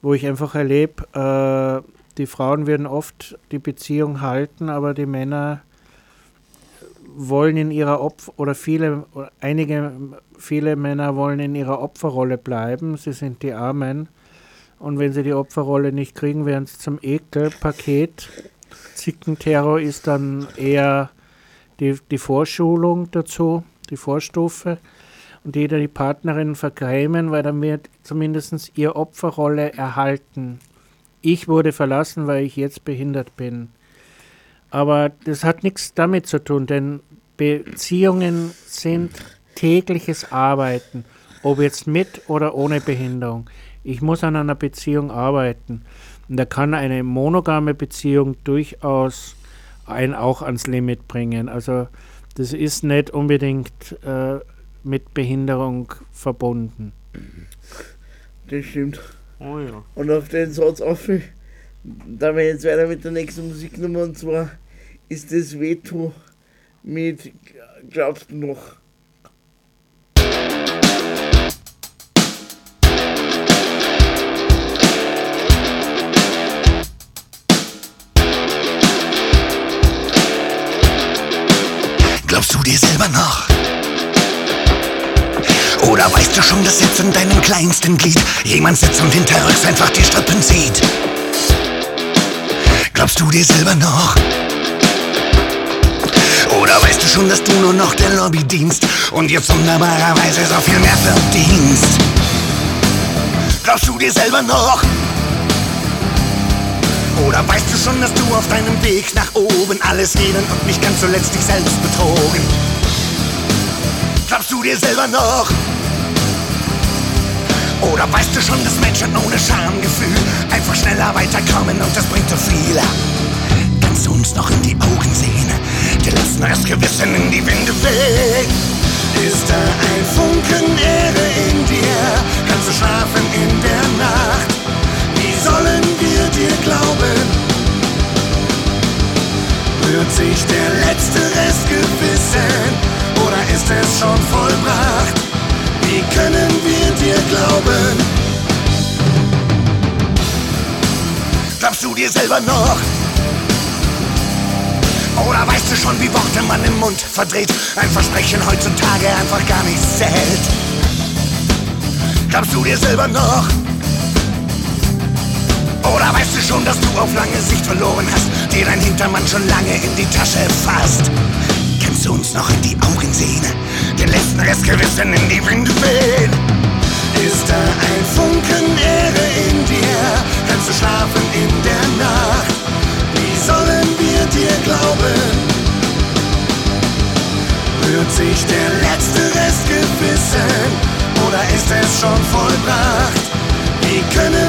wo ich einfach erlebe, äh, die Frauen würden oft die Beziehung halten, aber die Männer wollen in ihrer Opfer oder viele einige viele Männer wollen in ihrer Opferrolle bleiben. Sie sind die Armen und wenn sie die Opferrolle nicht kriegen, werden sie zum Ekelpaket. Zickenterror ist dann eher die, die Vorschulung dazu, die Vorstufe. Und jeder die Partnerin vergrämen, weil dann wird zumindest ihr Opferrolle erhalten. Ich wurde verlassen, weil ich jetzt behindert bin. Aber das hat nichts damit zu tun, denn Beziehungen sind tägliches Arbeiten, ob jetzt mit oder ohne Behinderung. Ich muss an einer Beziehung arbeiten. Und da kann eine monogame Beziehung durchaus einen auch ans Limit bringen. Also das ist nicht unbedingt äh, mit Behinderung verbunden. Das stimmt. Oh ja. Und auf den Satz auf, da wir jetzt weiter mit der nächsten Musiknummer und zwar ist das Veto mit, glaubst du noch? Du dir selber noch? Oder weißt du schon, dass jetzt in deinem kleinsten Glied jemand sitzt und hinterrücks einfach die Strippen zieht? Glaubst du dir selber noch? Oder weißt du schon, dass du nur noch der Lobby dienst und jetzt wunderbarerweise so viel mehr verdienst? Glaubst du dir selber noch? Oder weißt du schon, dass du auf deinem Weg nach oben alles jeden und nicht ganz zuletzt dich selbst betrogen? Glaubst du dir selber noch? Oder weißt du schon, dass Menschen ohne Schamgefühl einfach schneller weiterkommen und das bringt so viel? Kannst du uns noch in die Augen sehen? Die lassen das Gewissen in die Winde wehen. Ist da ein Funken Ehre in dir? Kannst du schlafen in der Nacht? Wir dir glauben? Rührt sich der letzte Rest Gewissen? Oder ist es schon vollbracht? Wie können wir dir glauben? Glaubst du dir selber noch? Oder weißt du schon, wie Worte man im Mund verdreht? Ein Versprechen heutzutage einfach gar nicht zählt. Glaubst du dir selber noch? Oder weißt du schon, dass du auf lange Sicht verloren hast, dir dein Hintermann schon lange in die Tasche fasst? Kannst du uns noch in die Augen sehen, den letzten Rest Gewissen in die Winde wehen? Ist da ein Funken Ehre in dir? Kannst du schlafen in der Nacht? Wie sollen wir dir glauben? Rührt sich der letzte Rest Gewissen oder ist es schon vollbracht? Wie können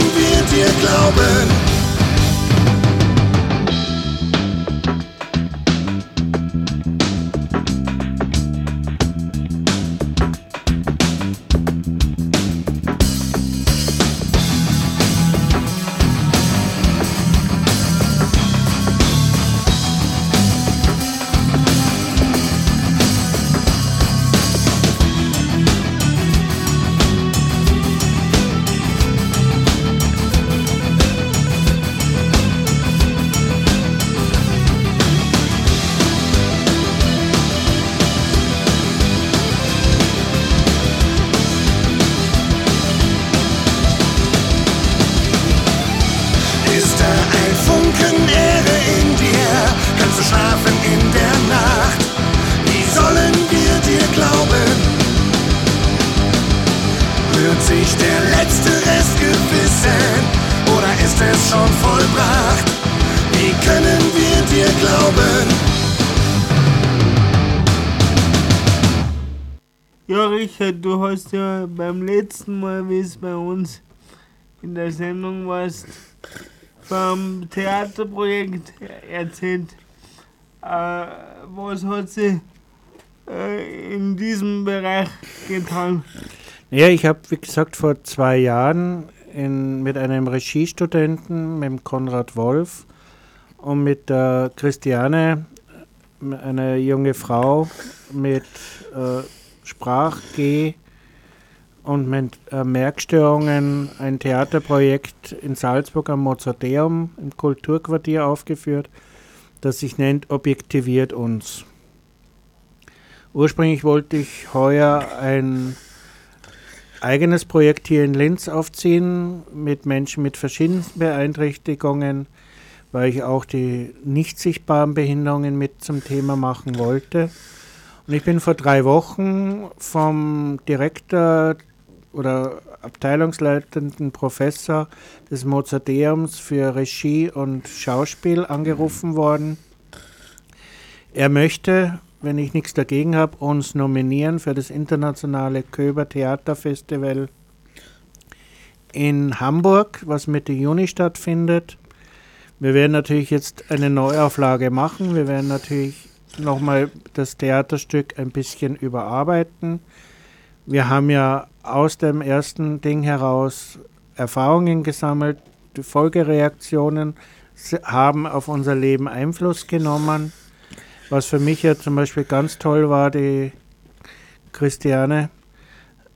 dir glauben? Richard, du hast ja beim letzten Mal, wie es bei uns in der Sendung warst, vom Theaterprojekt erzählt. Äh, was hat sie äh, in diesem Bereich getan? Ja, ich habe, wie gesagt, vor zwei Jahren in, mit einem Regiestudenten, mit dem Konrad Wolf und mit der Christiane, eine junge Frau mit äh, Sprach-G und mit äh, Merkstörungen ein Theaterprojekt in Salzburg am Mozarteum im Kulturquartier aufgeführt, das sich nennt Objektiviert uns. Ursprünglich wollte ich heuer ein eigenes Projekt hier in Linz aufziehen mit Menschen mit verschiedensten Beeinträchtigungen, weil ich auch die nicht sichtbaren Behinderungen mit zum Thema machen wollte. Und ich bin vor drei Wochen vom Direktor oder abteilungsleitenden Professor des Mozarteums für Regie und Schauspiel angerufen worden. Er möchte, wenn ich nichts dagegen habe, uns nominieren für das internationale Köber Theaterfestival in Hamburg, was Mitte Juni stattfindet. Wir werden natürlich jetzt eine Neuauflage machen. Wir werden natürlich nochmal das Theaterstück ein bisschen überarbeiten. Wir haben ja aus dem ersten Ding heraus Erfahrungen gesammelt, die Folgereaktionen haben auf unser Leben Einfluss genommen. Was für mich ja zum Beispiel ganz toll war, die Christiane,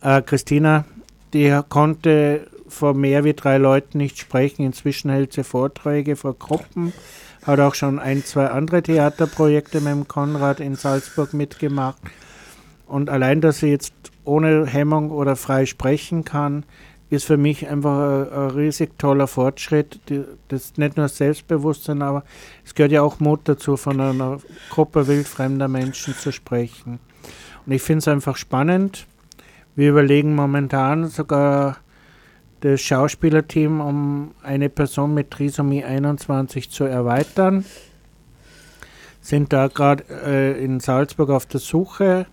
äh, Christina, die konnte vor mehr wie drei Leuten nicht sprechen. Inzwischen hält sie Vorträge vor Gruppen, hat auch schon ein, zwei andere Theaterprojekte mit dem Konrad in Salzburg mitgemacht. Und allein, dass sie jetzt ohne Hemmung oder frei sprechen kann, ist für mich einfach ein, ein riesig toller Fortschritt. Das ist nicht nur Selbstbewusstsein, aber es gehört ja auch Mut dazu, von einer Gruppe wildfremder Menschen zu sprechen. Und ich finde es einfach spannend. Wir überlegen momentan sogar das Schauspielerteam um eine Person mit Trisomie 21 zu erweitern. Sind da gerade äh, in Salzburg auf der Suche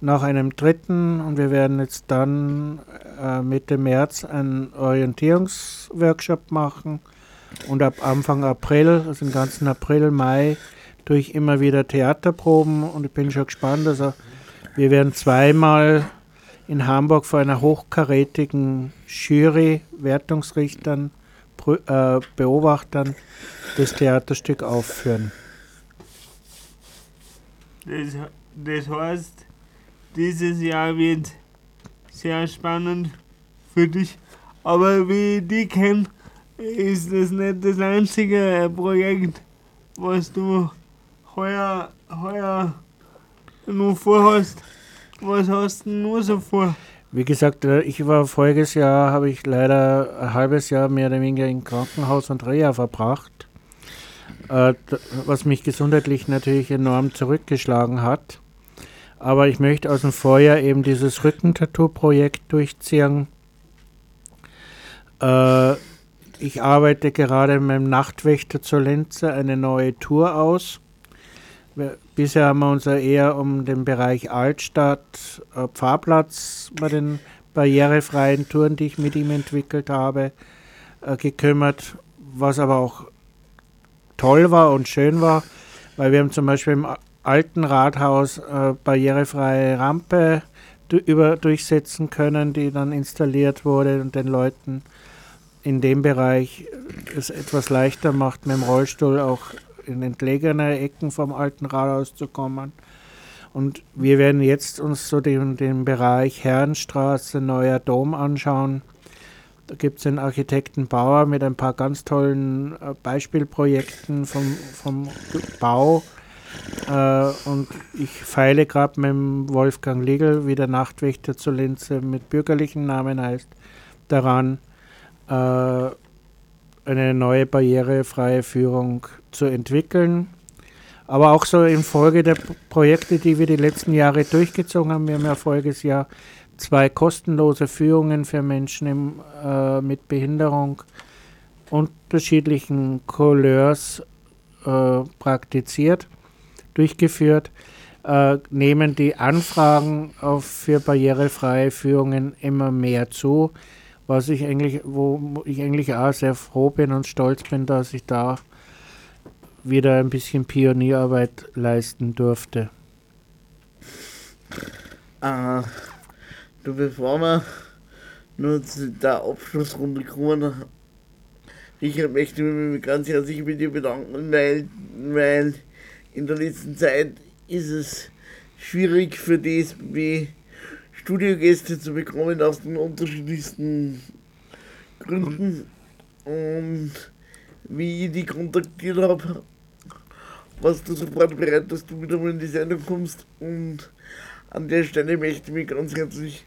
nach einem dritten und wir werden jetzt dann äh, Mitte März einen Orientierungsworkshop machen und ab Anfang April, also den ganzen April, Mai, durch immer wieder Theaterproben und ich bin schon gespannt. Also wir werden zweimal in Hamburg vor einer hochkarätigen Jury, Wertungsrichtern, äh, Beobachtern das Theaterstück aufführen. Das, das heißt, dieses Jahr wird sehr spannend für dich. Aber wie ich die kenne, ist das nicht das einzige Projekt, was du heuer, heuer nur vorhast. Was hast du nur so vor? Wie gesagt, äh, ich war voriges Jahr, habe ich leider ein halbes Jahr mehr oder weniger im Krankenhaus und Reha verbracht, äh, was mich gesundheitlich natürlich enorm zurückgeschlagen hat. Aber ich möchte aus dem Vorjahr eben dieses Rückentattoo-Projekt durchziehen. Äh, ich arbeite gerade mit dem Nachtwächter zur Linze eine neue Tour aus. Bisher haben wir uns ja eher um den Bereich Altstadt, äh, Pfarrplatz bei den barrierefreien Touren, die ich mit ihm entwickelt habe, äh, gekümmert, was aber auch toll war und schön war, weil wir haben zum Beispiel im alten Rathaus äh, barrierefreie Rampe über, durchsetzen können, die dann installiert wurde und den Leuten in dem Bereich es etwas leichter macht, mit dem Rollstuhl auch in entlegene Ecken vom alten Rathaus zu kommen. Und wir werden jetzt uns so den, den Bereich Herrenstraße, Neuer Dom anschauen. Da gibt es den Architekten Bauer mit ein paar ganz tollen äh, Beispielprojekten vom, vom Bau äh, und ich feile gerade mit Wolfgang Liegel, wie der Nachtwächter zu Linze mit bürgerlichen Namen heißt, daran, äh, eine neue barrierefreie Führung zu entwickeln. Aber auch so in Folge der Projekte, die wir die letzten Jahre durchgezogen haben. Wir haben ja voriges Jahr zwei kostenlose Führungen für Menschen im, äh, mit Behinderung unterschiedlichen Couleurs äh, praktiziert durchgeführt, äh, nehmen die Anfragen auf, für barrierefreie Führungen immer mehr zu, was ich eigentlich, wo ich eigentlich auch sehr froh bin und stolz bin, dass ich da wieder ein bisschen Pionierarbeit leisten durfte. Äh, du, bevor wir nur zu der Abschlussrunde kommen, Richard, möchte mich ganz herzlich bei dir bedanken, weil, weil in der letzten Zeit ist es schwierig für DSB Studiogäste zu bekommen aus den unterschiedlichsten Gründen. Und wie ich die kontaktiert habe, warst du sofort bereit, dass du wieder mal in die Sendung kommst. Und an der Stelle möchte ich mich ganz herzlich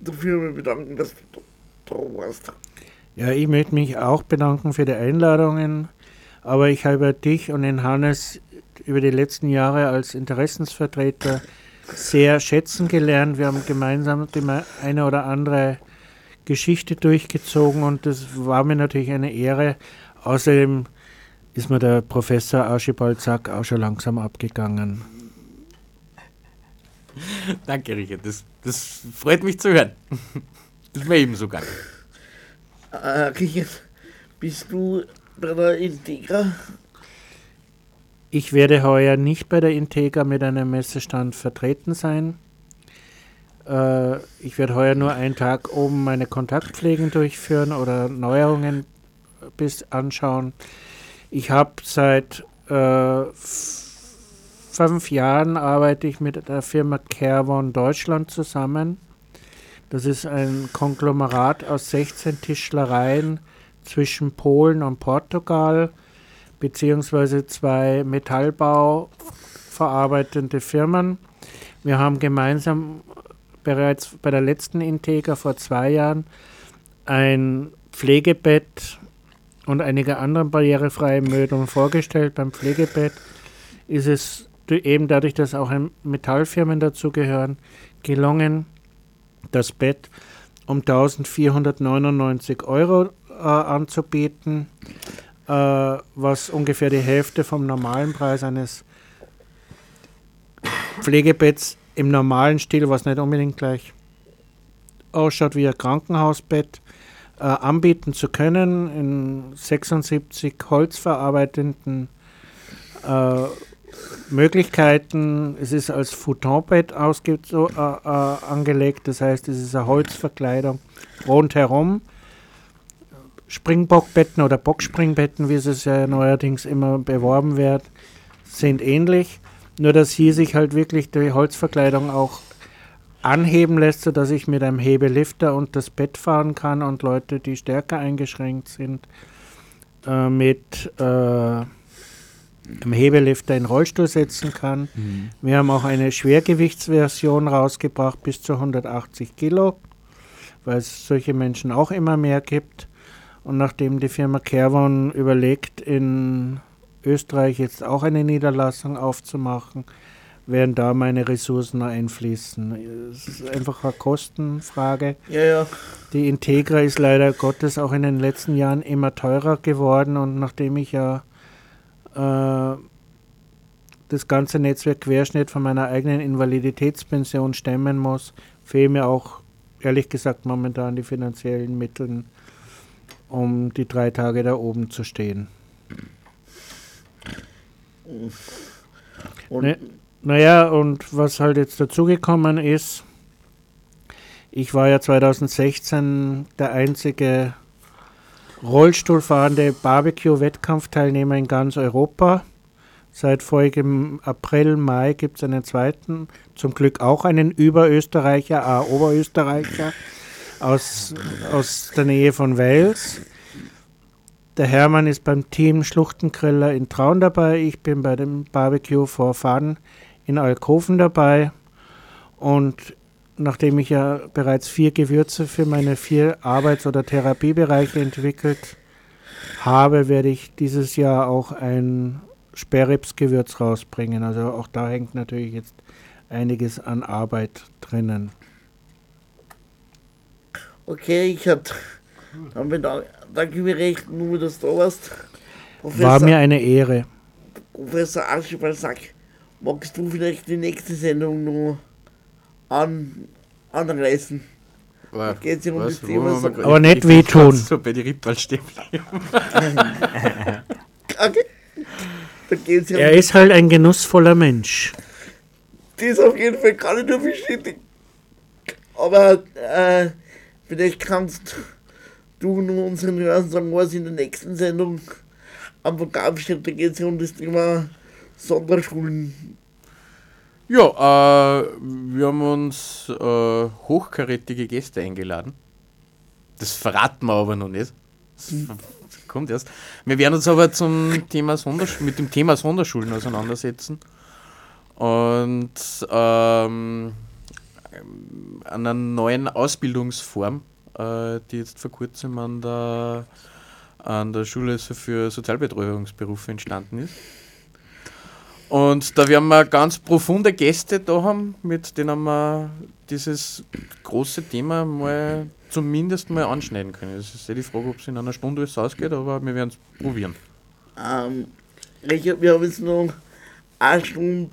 dafür bedanken, dass du da warst. Ja, ich möchte mich auch bedanken für die Einladungen, aber ich habe dich und den Hannes über die letzten Jahre als Interessensvertreter sehr schätzen gelernt. Wir haben gemeinsam die eine oder andere Geschichte durchgezogen und das war mir natürlich eine Ehre. Außerdem ist mir der Professor Archibald Zack auch schon langsam abgegangen. Danke, Richard. Das, das freut mich zu hören. Das ist mir ebenso gegangen. Äh, Richard, bist du bei der Integra? Ich werde heuer nicht bei der Integra mit einem Messestand vertreten sein. Äh, ich werde heuer nur einen Tag oben meine Kontaktpflegen durchführen oder Neuerungen bis anschauen. Ich habe seit äh, fünf Jahren arbeite ich mit der Firma Careone Deutschland zusammen. Das ist ein Konglomerat aus 16 Tischlereien zwischen Polen und Portugal, beziehungsweise zwei Metallbau verarbeitende Firmen. Wir haben gemeinsam bereits bei der letzten Integra vor zwei Jahren ein Pflegebett und einige andere barrierefreie Möbel vorgestellt. Beim Pflegebett ist es eben dadurch, dass auch Metallfirmen dazugehören, gelungen, das Bett um 1499 Euro äh, anzubieten, äh, was ungefähr die Hälfte vom normalen Preis eines Pflegebetts im normalen Stil, was nicht unbedingt gleich ausschaut wie ein Krankenhausbett, äh, anbieten zu können in 76 holzverarbeitenden äh, Möglichkeiten. Es ist als Futonbett so, äh, äh, angelegt, das heißt, es ist eine Holzverkleidung rundherum. Springbockbetten oder Bockspringbetten, wie es ja neuerdings immer beworben wird, sind ähnlich. Nur, dass hier sich halt wirklich die Holzverkleidung auch anheben lässt, sodass ich mit einem Hebelifter und das Bett fahren kann und Leute, die stärker eingeschränkt sind, äh, mit äh, im Hebelifter in den Rollstuhl setzen kann. Mhm. Wir haben auch eine Schwergewichtsversion rausgebracht bis zu 180 Kilo, weil es solche Menschen auch immer mehr gibt. Und nachdem die Firma Kervon überlegt, in Österreich jetzt auch eine Niederlassung aufzumachen, werden da meine Ressourcen einfließen. Es ist einfach eine Kostenfrage. Ja, ja. Die Integra ist leider Gottes auch in den letzten Jahren immer teurer geworden und nachdem ich ja äh, das ganze Netzwerk Querschnitt von meiner eigenen Invaliditätspension stemmen muss, fehlen mir auch ehrlich gesagt momentan die finanziellen Mittel, um die drei Tage da oben zu stehen. Und ne, naja, und was halt jetzt dazugekommen ist, ich war ja 2016 der einzige Rollstuhlfahrende Barbecue-Wettkampfteilnehmer in ganz Europa. Seit vorigem April, Mai gibt es einen zweiten, zum Glück auch einen Überösterreicher, äh, Oberösterreicher aus, aus der Nähe von Wales. Der Hermann ist beim Team Schluchtengriller in Traun dabei. Ich bin bei dem Barbecue for Fun in Alkoven dabei. Und nachdem ich ja bereits vier Gewürze für meine vier Arbeits- oder Therapiebereiche entwickelt habe, werde ich dieses Jahr auch ein Sperrips-Gewürz rausbringen. Also auch da hängt natürlich jetzt einiges an Arbeit drinnen. Okay, ich habe damit danke mir recht, nur dass du da warst. Professor, War mir eine Ehre. Professor Archibald Sack magst du vielleicht die nächste Sendung noch an, anreißen? Aber, geht's ja um das wo Thema so-? Aber nicht wehtun. So bei die Rippwald stehen bleiben. *laughs* Okay. Da geht's ja Er ist halt ein genussvoller Mensch. das auf jeden Fall kann ich nur bestätigen. Aber äh, vielleicht kannst du nur unseren Hörern sagen, was in der nächsten Sendung am Programm steht. Da geht es ja um das Thema Sonderschulen. Ja, äh, wir haben uns äh, hochkarätige Gäste eingeladen. Das verraten wir aber noch nicht. Das ver- kommt erst. Wir werden uns aber zum Thema Sondersch mit dem Thema Sonderschulen auseinandersetzen und ähm, einer neuen Ausbildungsform, äh, die jetzt vor kurzem an der, an der Schule für Sozialbetreuungsberufe entstanden ist. Und da werden wir ganz profunde Gäste da haben, mit denen wir dieses große Thema mal zumindest mal anschneiden können. Es ist ja die Frage, ob es in einer Stunde alles ausgeht, aber wir werden es probieren. Ähm, Richard, wir haben jetzt noch 1 Stunde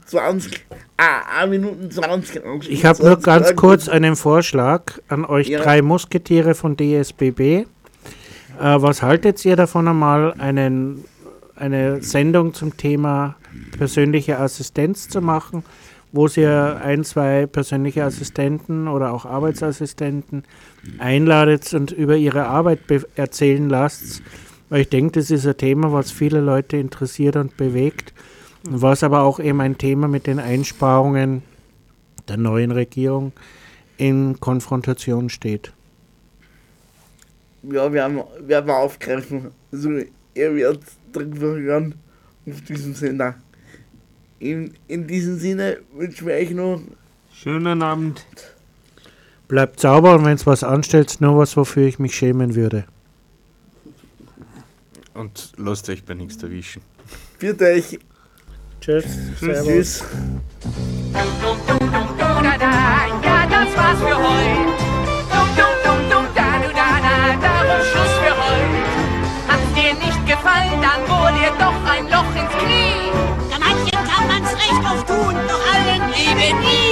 20, ah, 1 Minuten 20. Ich habe nur ganz kurz einen Vorschlag an euch Ja. drei Musketiere von DSBB. Äh, was haltet ihr davon einmal, einen, eine Sendung zum Thema persönliche Assistenz zu machen, wo ihr ein, zwei persönliche Assistenten oder auch Arbeitsassistenten einladet und über ihre Arbeit be- erzählen lasst? Weil ich denke, das ist ein Thema, was viele Leute interessiert und bewegt, was aber auch eben ein Thema mit den Einsparungen der neuen Regierung in Konfrontation steht. Ja, wir haben, wir haben aufgreifen. Also, ihr werdet drüber hören auf diesem Sender. In, in diesem Sinne wünschen wir euch noch Schönen Abend. Bleibt sauber und wenn es was anstellt, nur was, wofür ich mich schämen würde. Und lasst euch bei nichts erwischen. Bitte euch. Tschüss. Tschüss. Tschüss. Ja, das war's für heute. Dum, dum, dum, dum, da, du, da, da, darum Schluss für heute. Hat's dir nicht gefallen, dann wohl ihr doch ein Loch ins Knie. Ja, manchen kann man's recht oft tun, doch allen eben nie.